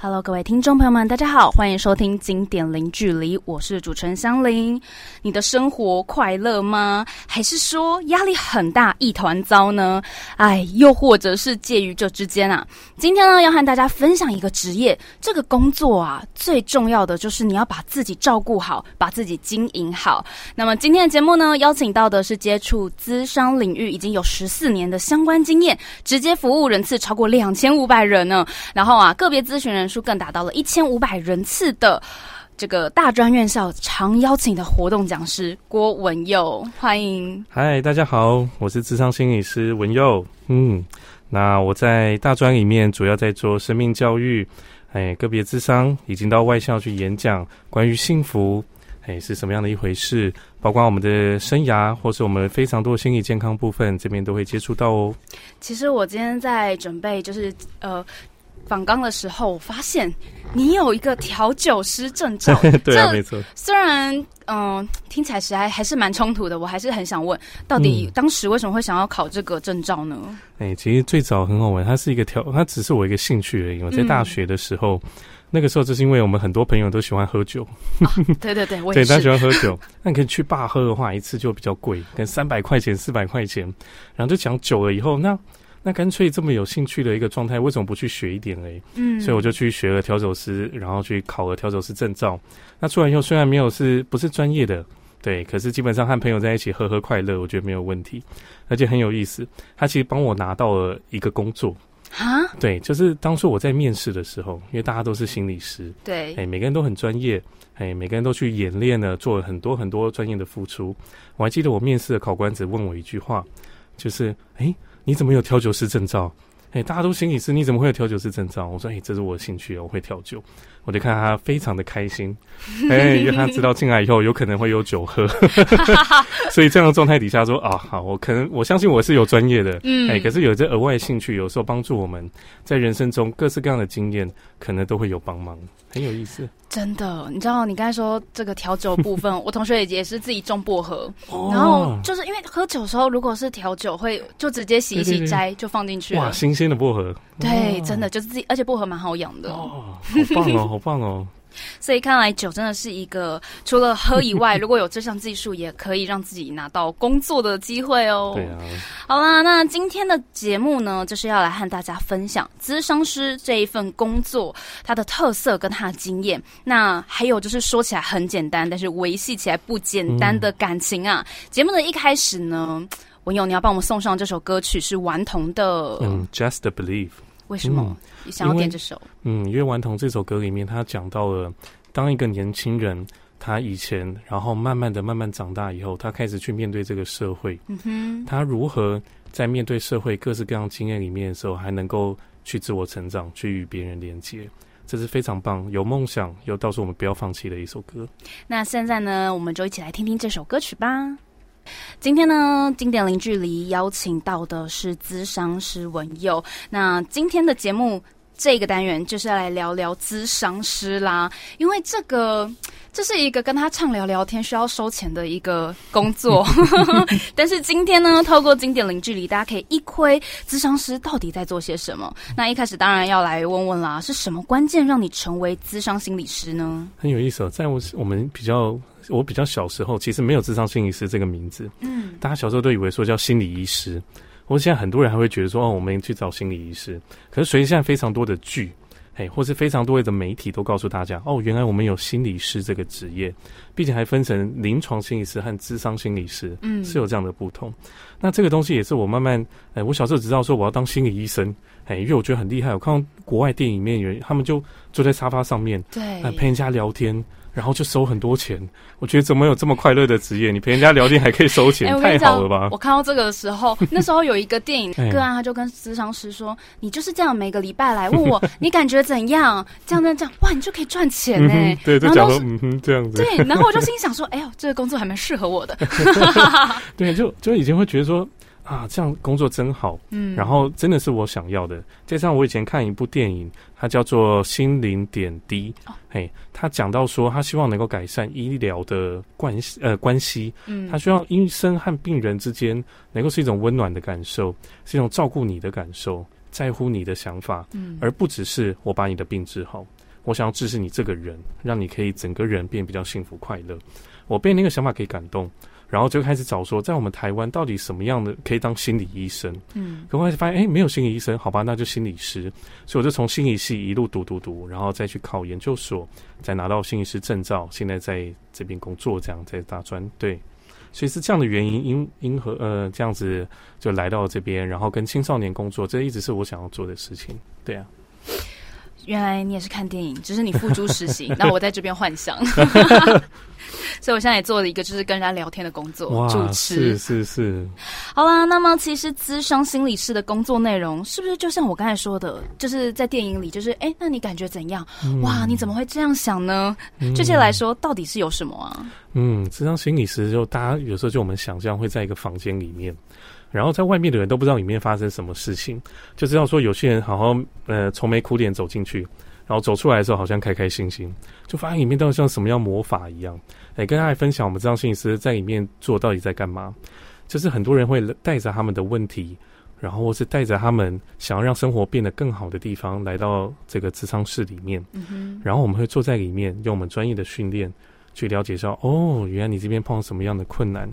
Hello，各位听众朋友们，大家好，欢迎收听《经典零距离》，我是主持人香菱。你的生活快乐吗？还是说压力很大，一团糟呢？哎，又或者是介于这之间啊？今天呢，要和大家分享一个职业，这个工作啊，最重要的就是你要把自己照顾好，把自己经营好。那么今天的节目呢，邀请到的是接触资商领域已经有十四年的相关经验，直接服务人次超过两千五百人呢。然后啊，个别咨询人。数更达到了一千五百人次的这个大专院校常邀请的活动讲师郭文佑，欢迎。嗨，大家好，我是智商心理师文佑。嗯，那我在大专里面主要在做生命教育，哎，个别智商已经到外校去演讲关于幸福，哎，是什么样的一回事？包括我们的生涯，或是我们非常多心理健康部分，这边都会接触到哦。其实我今天在准备，就是呃。访刚的时候，我发现你有一个调酒师证照。对啊，没错。虽然嗯，听起来实还还是蛮冲突的，我还是很想问，到底当时为什么会想要考这个证照呢？哎，其实最早很好玩，它是一个调，它只是我一个兴趣而已。我在大学的时候，那个时候就是因为我们很多朋友都喜欢喝酒。对对对，我 对，他喜欢喝酒。那你可以去爸喝的话，一次就比较贵，跟三百块钱、四百块钱。然后就讲久了以后，那。那干脆这么有兴趣的一个状态，为什么不去学一点嘞？嗯，所以我就去学了调酒师，然后去考了调酒师证照。那出来以后，虽然没有是不是专业的，对，可是基本上和朋友在一起喝喝快乐，我觉得没有问题，而且很有意思。他其实帮我拿到了一个工作啊，对，就是当初我在面试的时候，因为大家都是心理师，对，哎，每个人都很专业，哎，每个人都去演练了，做了很多很多专业的付出。我还记得我面试的考官只问我一句话，就是哎。你怎么有调酒师证照？哎，大家都心理师，你怎么会有调酒师证照？我说，哎，这是我的兴趣我会调酒。我就看他非常的开心，哎，因为他知道进来以后有可能会有酒喝，所以这样的状态底下说啊，好，我可能我相信我是有专业的，嗯，哎，可是有这额外兴趣，有时候帮助我们在人生中各式各样的经验，可能都会有帮忙。很有意思，真的，你知道，你刚才说这个调酒部分，我同学也也是自己种薄荷，然后就是因为喝酒的时候，如果是调酒，会就直接洗一洗摘就放进去，哇，新鲜的薄荷，对，真的就是自己，而且薄荷蛮好养的，哦，好棒哦，好棒哦。所以看来酒真的是一个除了喝以外，如果有这项技术，也可以让自己拿到工作的机会哦。对啊。好啦，那今天的节目呢，就是要来和大家分享咨商师这一份工作它的特色跟它的经验。那还有就是说起来很简单，但是维系起来不简单的感情啊。节目的一开始呢，文友你要帮我们送上这首歌曲是顽童的，嗯，Just Believe。为什么你想要点这首？嗯，因为《顽童》这首歌里面，他讲到了当一个年轻人，他以前，然后慢慢的、慢慢长大以后，他开始去面对这个社会。嗯哼，他如何在面对社会各式各样经验里面的时候，还能够去自我成长，去与别人连接，这是非常棒。有梦想，又告诉我们不要放弃的一首歌。那现在呢，我们就一起来听听这首歌曲吧。今天呢，经典零距离邀请到的是资商师文佑。那今天的节目这个单元就是要来聊聊资商师啦，因为这个这是一个跟他畅聊聊天需要收钱的一个工作。但是今天呢，透过经典零距离，大家可以一窥资商师到底在做些什么。那一开始当然要来问问啦，是什么关键让你成为资商心理师呢？很有意思，在我我们比较。我比较小时候，其实没有智商心理师这个名字。嗯，大家小时候都以为说叫心理医师。我现在很多人还会觉得说，哦，我们去找心理医师。可是随着现在非常多的剧，嘿，或是非常多的媒体都告诉大家，哦，原来我们有心理师这个职业，并且还分成临床心理师和智商心理师，嗯，是有这样的不同。那这个东西也是我慢慢，哎，我小时候只知道说我要当心理医生，哎，因为我觉得很厉害。我看到国外电影里面有人，他们就坐在沙发上面，对，陪人家聊天。然后就收很多钱，我觉得怎么有这么快乐的职业？你陪人家聊天还可以收钱，太好了吧？我看到这个的时候，那时候有一个电影个案，他就跟咨商师说：“你就是这样每个礼拜来问我，你感觉怎样？这样、这样、这样，哇，你就可以赚钱呢。”对，就讲说嗯哼这样子。对，然后我就心想说：“哎呦，这个工作还蛮适合我的。” 对，就就以前会觉得说。啊，这样工作真好，嗯，然后真的是我想要的。加上我以前看一部电影，它叫做《心灵点滴》，嘿，他讲到说，他希望能够改善医疗的关系，呃，关系，嗯，他希望医生和病人之间能够是一种温暖的感受，是一种照顾你的感受，在乎你的想法，嗯。而不只是我把你的病治好。我想要治是你这个人，让你可以整个人变比较幸福快乐。我被那个想法给感动，然后就开始找说，在我们台湾到底什么样的可以当心理医生？嗯可后来发现，哎、没有心理医生，好吧，那就心理师。所以我就从心理系一路读读读，然后再去考研究所，再拿到心理师证照，现在在这边工作，这样在大专。对，所以是这样的原因，因因和呃这样子就来到这边，然后跟青少年工作，这一直是我想要做的事情。对啊，原来你也是看电影，只是你付诸实行，那我在这边幻想。所以我现在也做了一个就是跟人家聊天的工作，主持是。是是，好啦，那么其实咨商心理师的工作内容是不是就像我刚才说的，就是在电影里，就是哎，那你感觉怎样？哇，你怎么会这样想呢？这些来说，到底是有什么啊？嗯，咨商心理师就大家有时候就我们想象会在一个房间里面，然后在外面的人都不知道里面发生什么事情，就知道说有些人好好呃愁眉苦脸走进去，然后走出来的时候好像开开心心，就发现里面到底像什么样魔法一样。哎，跟大家分享我们智商心理师在里面做到底在干嘛？就是很多人会带着他们的问题，然后或是带着他们想要让生活变得更好的地方来到这个智商室里面。嗯，然后我们会坐在里面，用我们专业的训练去了解一下，哦，原来你这边碰到什么样的困难，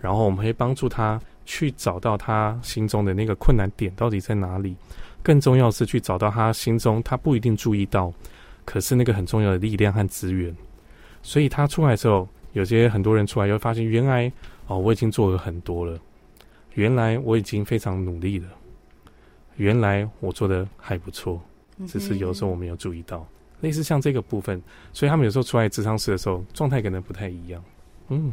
然后我们会帮助他去找到他心中的那个困难点到底在哪里。更重要是去找到他心中他不一定注意到，可是那个很重要的力量和资源。所以他出来之后，有些很多人出来又发现，原来哦，我已经做了很多了，原来我已经非常努力了，原来我做的还不错。只是有时候我没有注意到，类似像这个部分，所以他们有时候出来智商室的时候，状态可能不太一样。嗯，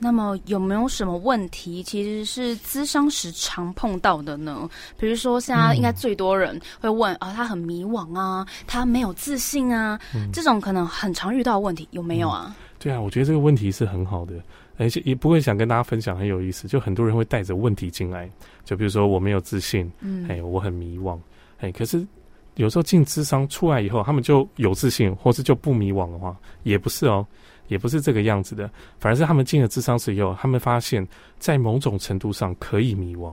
那么有没有什么问题其实是咨商时常碰到的呢？比如说，现在应该最多人会问、啊，他很迷惘啊，他没有自信啊，这种可能很常遇到的问题有没有啊？对啊，我觉得这个问题是很好的，而且也不会想跟大家分享，很有意思。就很多人会带着问题进来，就比如说我没有自信，嗯，哎，我很迷惘，哎，可是有时候进智商出来以后，他们就有自信，或是就不迷惘的话，也不是哦，也不是这个样子的，反而是他们进了智商室以后，他们发现，在某种程度上可以迷惘，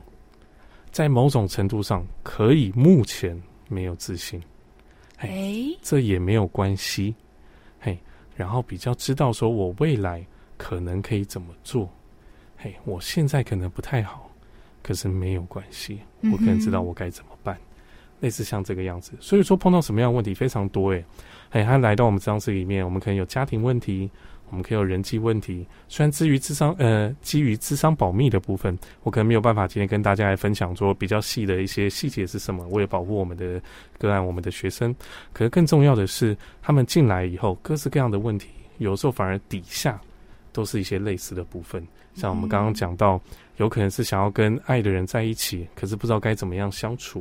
在某种程度上可以目前没有自信，嘿哎，这也没有关系，嘿，然后比较知道说我未来可能可以怎么做，嘿，我现在可能不太好，可是没有关系，我可能知道我该怎么办，类似像这个样子。所以说碰到什么样的问题非常多诶，嘿，他来到我们智商室里面，我们可能有家庭问题。我们可以有人际问题，虽然基于智商呃基于智商保密的部分，我可能没有办法今天跟大家来分享说比较细的一些细节是什么，为了保护我们的个案、我们的学生。可是更重要的是，他们进来以后，各式各样的问题，有时候反而底下都是一些类似的部分。像我们刚刚讲到，有可能是想要跟爱的人在一起，可是不知道该怎么样相处；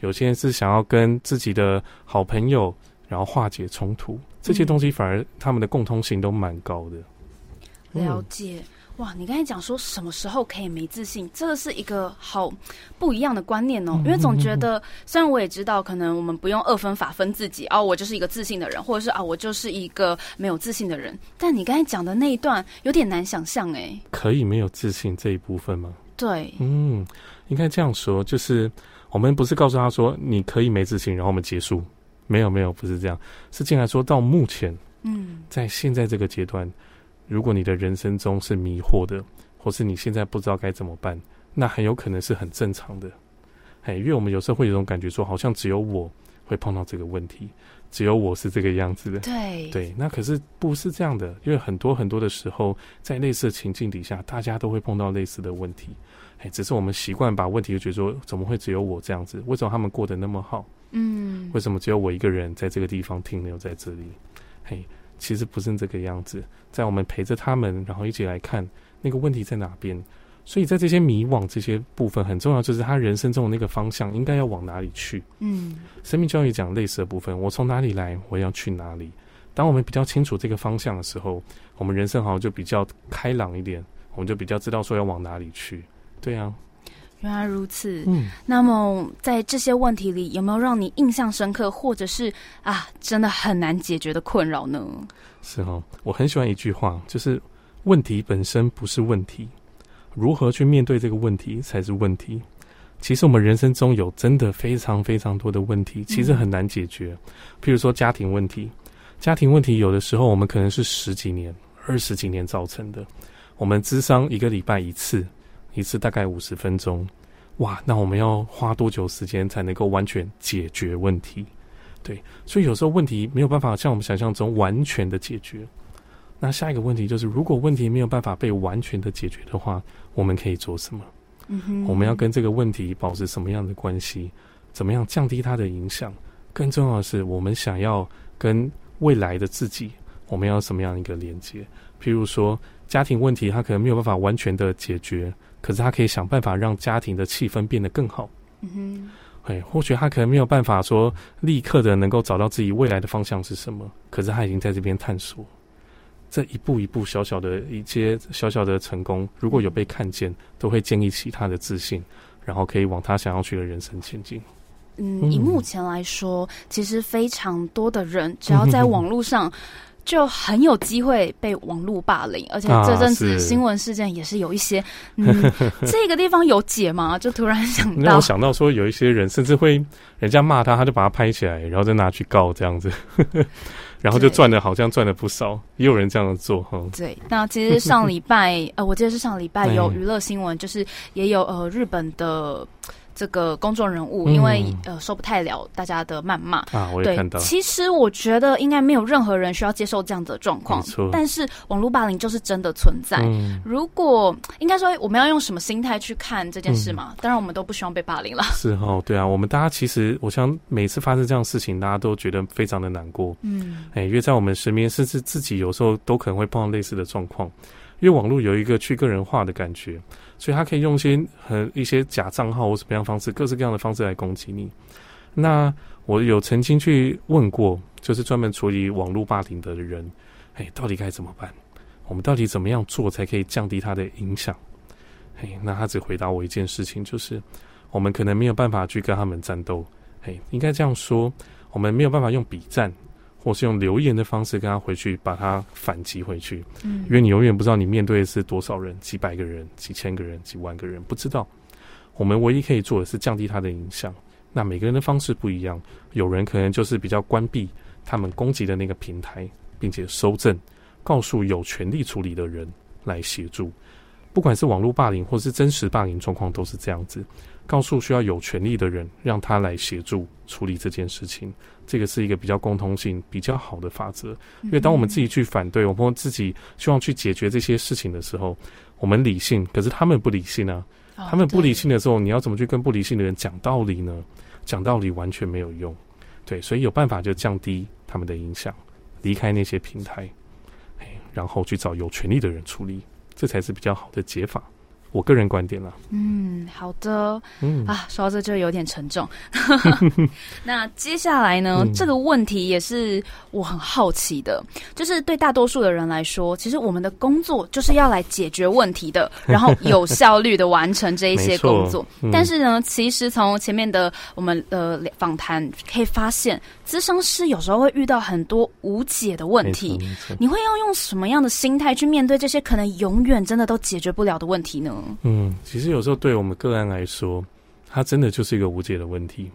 有些人是想要跟自己的好朋友，然后化解冲突。这些东西反而他们的共通性都蛮高的。了解。哇，你刚才讲说什么时候可以没自信，这个是一个好不一样的观念哦。因为总觉得，虽然我也知道，可能我们不用二分法分自己哦，我就是一个自信的人，或者是啊，我就是一个没有自信的人。但你刚才讲的那一段有点难想象哎。可以没有自信这一部分吗？对，嗯，应该这样说，就是我们不是告诉他说你可以没自信，然后我们结束。没有没有，不是这样，是进来说到目前，嗯，在现在这个阶段，如果你的人生中是迷惑的，或是你现在不知道该怎么办，那很有可能是很正常的。哎，因为我们有时候会有种感觉说，好像只有我会碰到这个问题，只有我是这个样子的。对对，那可是不是这样的，因为很多很多的时候，在类似的情境底下，大家都会碰到类似的问题。哎，只是我们习惯把问题就觉得说，怎么会只有我这样子？为什么他们过得那么好？嗯，为什么只有我一个人在这个地方停留在这里？嘿，其实不是这个样子，在我们陪着他们，然后一起来看那个问题在哪边。所以在这些迷惘这些部分很重要，就是他人生中的那个方向应该要往哪里去。嗯，生命教育讲类似的部分，我从哪里来，我要去哪里。当我们比较清楚这个方向的时候，我们人生好像就比较开朗一点，我们就比较知道说要往哪里去。对啊，原来如此。嗯，那么在这些问题里，有没有让你印象深刻，或者是啊，真的很难解决的困扰呢？是哦，我很喜欢一句话，就是问题本身不是问题，如何去面对这个问题才是问题。其实我们人生中有真的非常非常多的问题，其实很难解决。譬如说家庭问题，家庭问题有的时候我们可能是十几年、二十几年造成的。我们智商一个礼拜一次，一次大概五十分钟，哇，那我们要花多久时间才能够完全解决问题？对，所以有时候问题没有办法像我们想象中完全的解决。那下一个问题就是，如果问题没有办法被完全的解决的话，我们可以做什么？嗯哼，我们要跟这个问题保持什么样的关系？怎么样降低它的影响？更重要的是，我们想要跟未来的自己，我们要什么样一个连接？譬如说，家庭问题，它可能没有办法完全的解决，可是它可以想办法让家庭的气氛变得更好。嗯哼，哎，或许他可能没有办法说立刻的能够找到自己未来的方向是什么，可是他已经在这边探索。这一步一步小小的一些小小的成功，如果有被看见，都会建立起他的自信，然后可以往他想要去的人生前进。嗯，以目前来说，其实非常多的人，只要在网络上，就很有机会被网络霸凌，而且这阵子新闻事件也是有一些。嗯，这个地方有解吗？就突然想到，让我想到说，有一些人甚至会人家骂他，他就把他拍起来，然后再拿去告这样子。然后就赚的好像赚了不少，也有人这样做哈。对，那其实上礼拜呃，我记得是上礼拜有 娱乐新闻，就是也有呃日本的。这个公众人物，因为呃受不太了大家的谩骂啊，我也看到。其实我觉得应该没有任何人需要接受这样的状况，错。但是网络霸凌就是真的存在。如果应该说我们要用什么心态去看这件事嘛？当然我们都不希望被霸凌了。是哦，对啊，我们大家其实我想每次发生这样的事情，大家都觉得非常的难过。嗯，哎，因为在我们身边，甚至自己有时候都可能会碰到类似的状况。因为网络有一个去个人化的感觉，所以他可以用一些和一些假账号或什么样方式，各式各样的方式来攻击你。那我有曾经去问过，就是专门处理网络霸凌的人，哎，到底该怎么办？我们到底怎么样做才可以降低他的影响？哎，那他只回答我一件事情，就是我们可能没有办法去跟他们战斗。哎，应该这样说，我们没有办法用笔战。或是用留言的方式跟他回去，把他反击回去。嗯，因为你永远不知道你面对的是多少人，几百个人、几千个人、几万个人，不知道。我们唯一可以做的是降低他的影响。那每个人的方式不一样，有人可能就是比较关闭他们攻击的那个平台，并且收正，告诉有权利处理的人来协助。不管是网络霸凌或是真实霸凌状况，都是这样子。告诉需要有权利的人，让他来协助处理这件事情，这个是一个比较共通性比较好的法则。因为当我们自己去反对，我们自己希望去解决这些事情的时候，我们理性，可是他们不理性啊。他们不理性的时候，你要怎么去跟不理性的人讲道理呢？讲道理完全没有用。对，所以有办法就降低他们的影响，离开那些平台，然后去找有权利的人处理，这才是比较好的解法。我个人观点啦。嗯，好的。嗯啊，说到这就有点沉重。那接下来呢？这个问题也是我很好奇的，就是对大多数的人来说，其实我们的工作就是要来解决问题的，然后有效率的完成这一些工作。但是呢，其实从前面的我们的访谈可以发现，咨商师有时候会遇到很多无解的问题。你会要用什么样的心态去面对这些可能永远真的都解决不了的问题呢？嗯，其实有时候对我们个案来说，他真的就是一个无解的问题。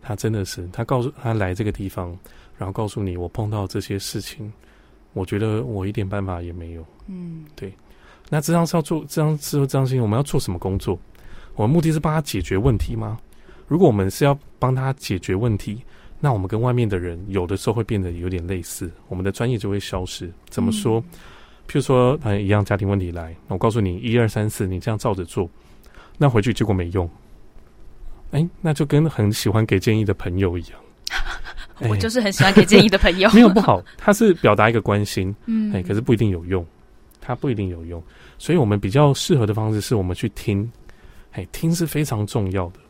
他真的是，他告诉他来这个地方，然后告诉你我碰到这些事情，我觉得我一点办法也没有。嗯，对。那这样是要做这样之后，张心我们要做什么工作？我们目的是帮他解决问题吗？如果我们是要帮他解决问题，那我们跟外面的人有的时候会变得有点类似，我们的专业就会消失。怎么说？譬如说，嗯，一样家庭问题来，我告诉你一二三四，你这样照着做，那回去结果没用，哎，那就跟很喜欢给建议的朋友一样。我就是很喜欢给建议的朋友，没有不好，他是表达一个关心，嗯，哎，可是不一定有用，他不一定有用，所以我们比较适合的方式是我们去听，哎，听是非常重要的，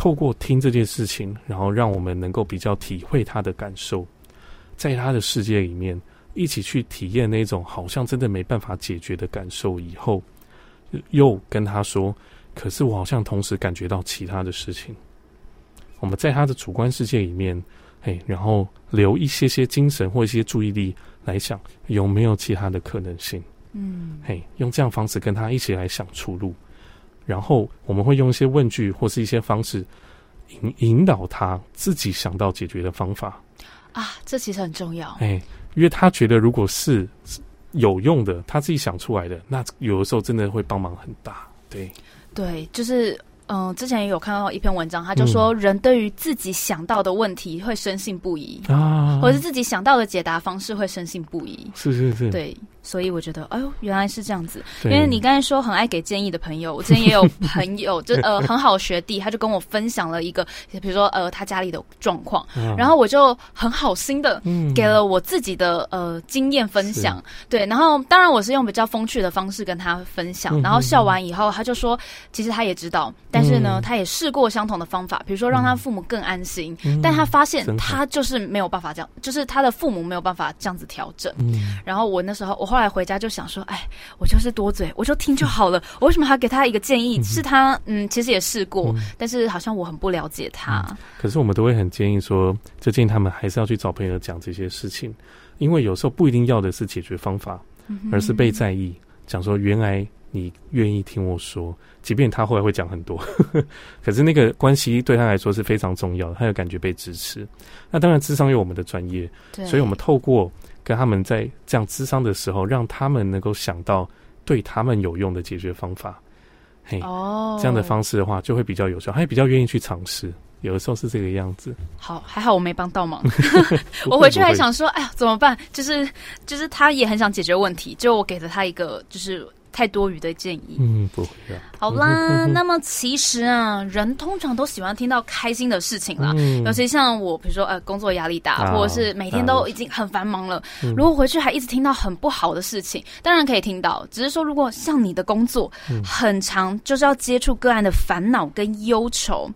透过听这件事情，然后让我们能够比较体会他的感受，在他的世界里面。一起去体验那种好像真的没办法解决的感受以后，又跟他说：“可是我好像同时感觉到其他的事情。”我们在他的主观世界里面，嘿，然后留一些些精神或一些注意力来想有没有其他的可能性。嗯，嘿，用这样方式跟他一起来想出路，然后我们会用一些问句或是一些方式引引导他自己想到解决的方法。啊，这其实很重要。哎，因为他觉得如果是有用的，他自己想出来的，那有的时候真的会帮忙很大。对，对，就是。嗯，之前也有看到一篇文章，他就说人对于自己想到的问题会深信不疑啊，或者是自己想到的解答方式会深信不疑。是是是，对。所以我觉得，哎呦，原来是这样子。因为你刚才说很爱给建议的朋友，我之前也有朋友，就呃很好的学弟，他就跟我分享了一个，比如说呃他家里的状况，啊。然后我就很好心的嗯。给了我自己的呃经验分享，对，然后当然我是用比较风趣的方式跟他分享，嗯然后笑完以后，他就说，其实他也知道，但是呢，嗯他也试过相同的方法，比如说让他父母更安心，嗯但他发现他就是没有办法这样，就是他的父母没有办法这样子调整。嗯然后我那时候，我后来回家就想说，哎，我就是多嘴，我就听就好了。我为什么还要给他一个建议？是他，嗯，其实也试过，嗯但是好像我很不了解他。可是我们都会很建议说，就建议他们还是要去找朋友讲这些事情，因为有时候不一定要的是解决方法，嗯而是被在意，讲说原来你愿意听我说，即便他后来会讲很多，可是那个关系对他来说是非常重要的，他有感觉被支持。那当然，智商有我们的专业，对，所以我们透过跟他们在这样智商的时候，让他们能够想到对他们有用的解决方法。嘿，哦这样的方式的话，就会比较有效，他也比较愿意去尝试。有的时候是这个样子。好，还好我没帮到忙。我回去还，想说，哎呀，怎么办？就是就是他也很想解决问题，就我给了他一个就是太多余的建议。嗯，不会的。好啦，那么其实啊，人通常都喜欢听到开心的事情啦。嗯尤其像我，比如说呃，工作压力大，啊或者是每天都已经很繁忙了。嗯如果回去还一直听到很不好的事情，当然可以听到，只是说如果像你的工作、嗯很长，就是要接触个案的烦恼跟忧愁，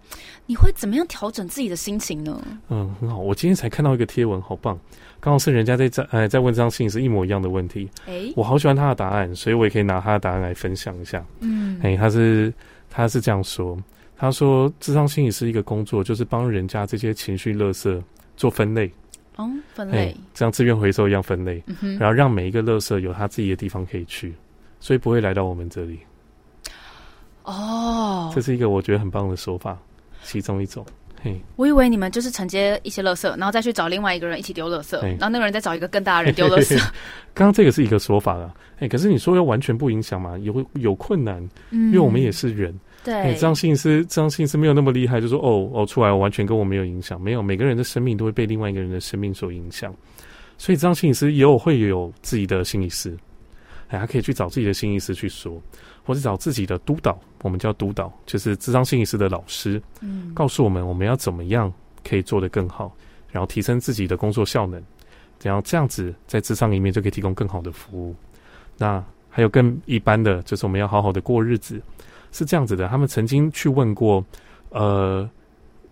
你会怎么样调整自己的心情呢？嗯，很好。我今天才看到一个贴文，好棒，刚好是人家在在呃在问这张信是一模一样的问题，诶，我好喜欢他的答案，所以我也可以拿他的答案来分享一下。嗯，哎、他是他是这样说，他说智商心理是一个工作，就是帮人家这些情绪垃圾做分类，哦，分哎类，像资源回收一样分类，嗯，然后让每一个垃圾有他自己的地方可以去，所以不会来到我们这里。哦。这，是一个我觉得很棒的说法，其中一种。嘿，我以为你们就是承接一些垃圾，然后再去找另外一个人一起丢垃圾，哎然后那个人再找一个更大的人丢垃圾。刚刚这个是一个说法啊，哎、可是你说要完全不影响嘛，有有困难，嗯因为我们也是人。对，哎、这样心理师，这样心理师没有那么厉害，就说哦哦出来我完全跟我没有影响，没有，每个人的生命都会被另外一个人的生命所影响，所以这样心理师也有会有自己的心理师，哎，他可以去找自己的心理师去说，或者找自己的督导，我们叫督导，就是智商心理师的老师，嗯，告诉我们我们要怎么样可以做得更好，然后提升自己的工作效能，然后这样子在智商里面就可以提供更好的服务。那还有更一般的，就是我们要好好的过日子，是这样子的。他们曾经去问过，呃，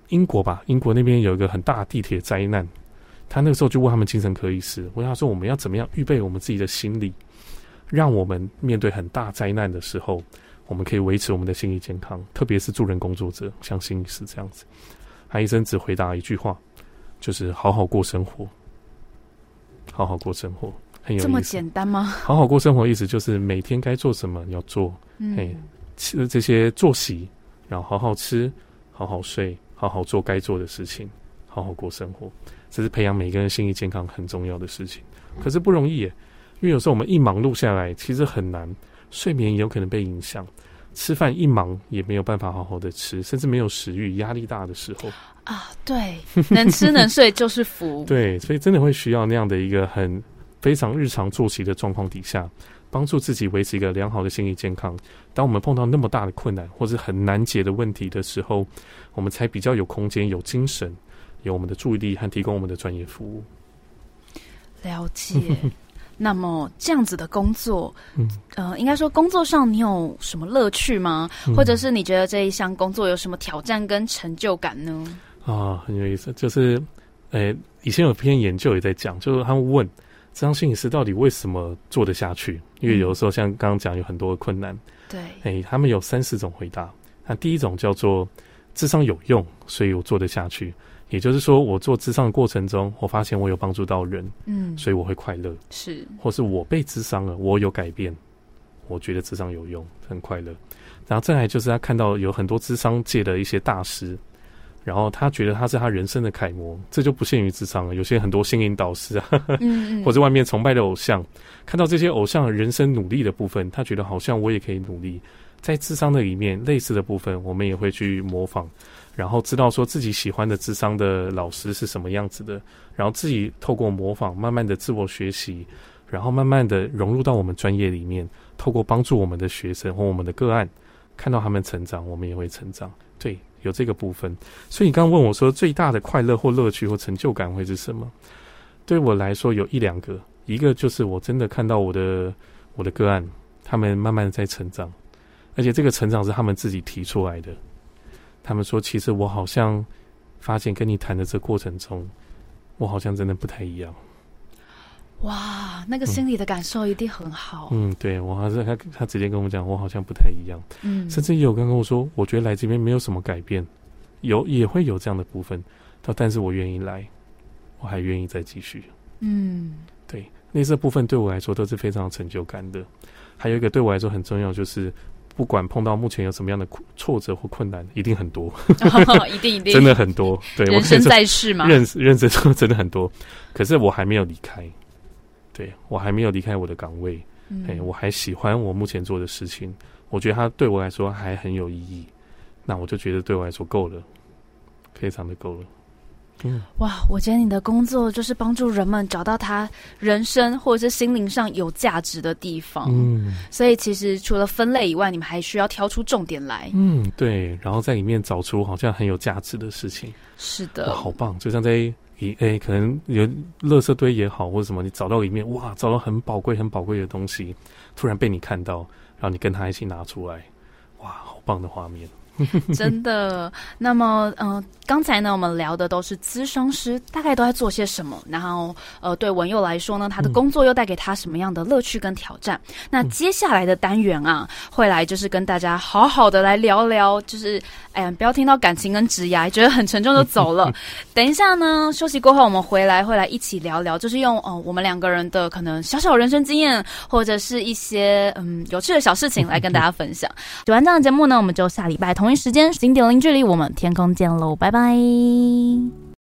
英国吧，英国那边有一个很大地铁灾难，他那个时候就问他们精神科医师，问他说我们要怎么样预备我们自己的心理，让我们面对很大灾难的时候，我们可以维持我们的心理健康，特别是助人工作者，像心理师这样子。他医生只回答一句话，就是好好过生活，好好过生活，很有这么。简单吗？好好过生活，意思就是每天该做什么要做，嘿嗯，吃这些作息，然后好好吃，好好睡，好好做该做的事情，好好过生活，这是培养每个人心理健康很重要的事情。可是不容易耶，因为有时候我们一忙碌下来，其实很难，睡眠也有可能被影响，吃饭一忙也没有办法好好的吃，甚至没有食欲，压力大的时候，啊，对，能吃能睡就是福。对，所以真的会需要那样的一个很非常日常作息的状况底下，帮助自己维持一个良好的心理健康。当我们碰到那么大的困难或者很难解的问题的时候，我们才比较有空间、有精神、有我们的注意力和提供我们的专业服务。了解。那么这样子的工作，嗯呃，应该说工作上你有什么乐趣吗？嗯或者是你觉得这一项工作有什么挑战跟成就感呢？啊，很有意思，就是，呃，以前有篇研究也在讲，就是他们问这张心理师到底为什么做得下去？因为有的时候像刚刚讲有很多的困难，对，哎、他们有三四种回答。那第一种叫做智商有用，所以我做得下去。也就是说，我做智商的过程中，我发现我有帮助到人，嗯，所以我会快乐；是，或是我被智商了，我有改变，我觉得智商有用，很快乐。然后再来就是他看到有很多智商界的一些大师，然后他觉得他是他人生的楷模，这就不限于智商了，有些很多心灵导师啊，嗯或者外面崇拜的偶像，看到这些偶像人生努力的部分，他觉得好像我也可以努力，在智商的里面类似的部分，我们也会去模仿。然后知道说自己喜欢的智商的老师是什么样子的，然后自己透过模仿，慢慢的自我学习，然后慢慢的融入到我们专业里面，透过帮助我们的学生或我们的个案，看到他们成长，我们也会成长。对，有这个部分。所以你刚刚问我说，最大的快乐或乐趣或成就感会是什么？对我来说，有一两个，一个就是我真的看到我的我的个案，他们慢慢的在成长，而且这个成长是他们自己提出来的。他们说：“其实我好像发现跟你谈的这过程中，我好像真的不太一样。”哇，那个心里的感受一定很好。嗯，对我还是他他直接跟我讲，我好像不太一样。嗯，甚至也有跟跟我说，我觉得来这边没有什么改变，有也会有这样的部分，他但是我愿意来，我还愿意再继续。嗯，对，那这部分对我来说都是非常有成就感的。还有一个对我来说很重要，就是不管碰到目前有什么样的挫折或困难，一定很多，一定一定真的很多。对，人生在世嘛，认识认识说真的很多，可是我还没有离开，对我还没有离开我的岗位，哎、我还喜欢我目前做的事情，我觉得它对我来说还很有意义，那我就觉得对我来说够了，非常的够了。嗯，哇，我觉得你的工作就是帮助人们找到他人生或者是心灵上有价值的地方。嗯，所以其实除了分类以外，你们还需要挑出重点来。嗯，对，然后在里面找出好像很有价值的事情。是的，好棒！就像在一诶，可能有垃圾堆也好，或者什么，你找到里面哇，找到很宝贵、很宝贵的东西，突然被你看到，然后你跟他一起拿出来，哇，好棒的画面。真的。那么，呃，刚才呢，我们聊的都是咨商师大概都在做些什么，然后，呃，对文佑来说呢，他的工作又带给他什么样的乐趣跟挑战？那接下来的单元啊，会来就是跟大家好好的来聊聊，就是，哎呀，不要听到感情跟职涯觉得很沉重就走了。等一下呢，休息过后我们回来会来一起聊聊，就是用哦、呃、我们两个人的可能小小人生经验，或者是一些嗯有趣的小事情来跟大家分享。喜欢这样的节目呢，我们就下礼拜同同一时间零点零距离，我们天空见喽，拜拜。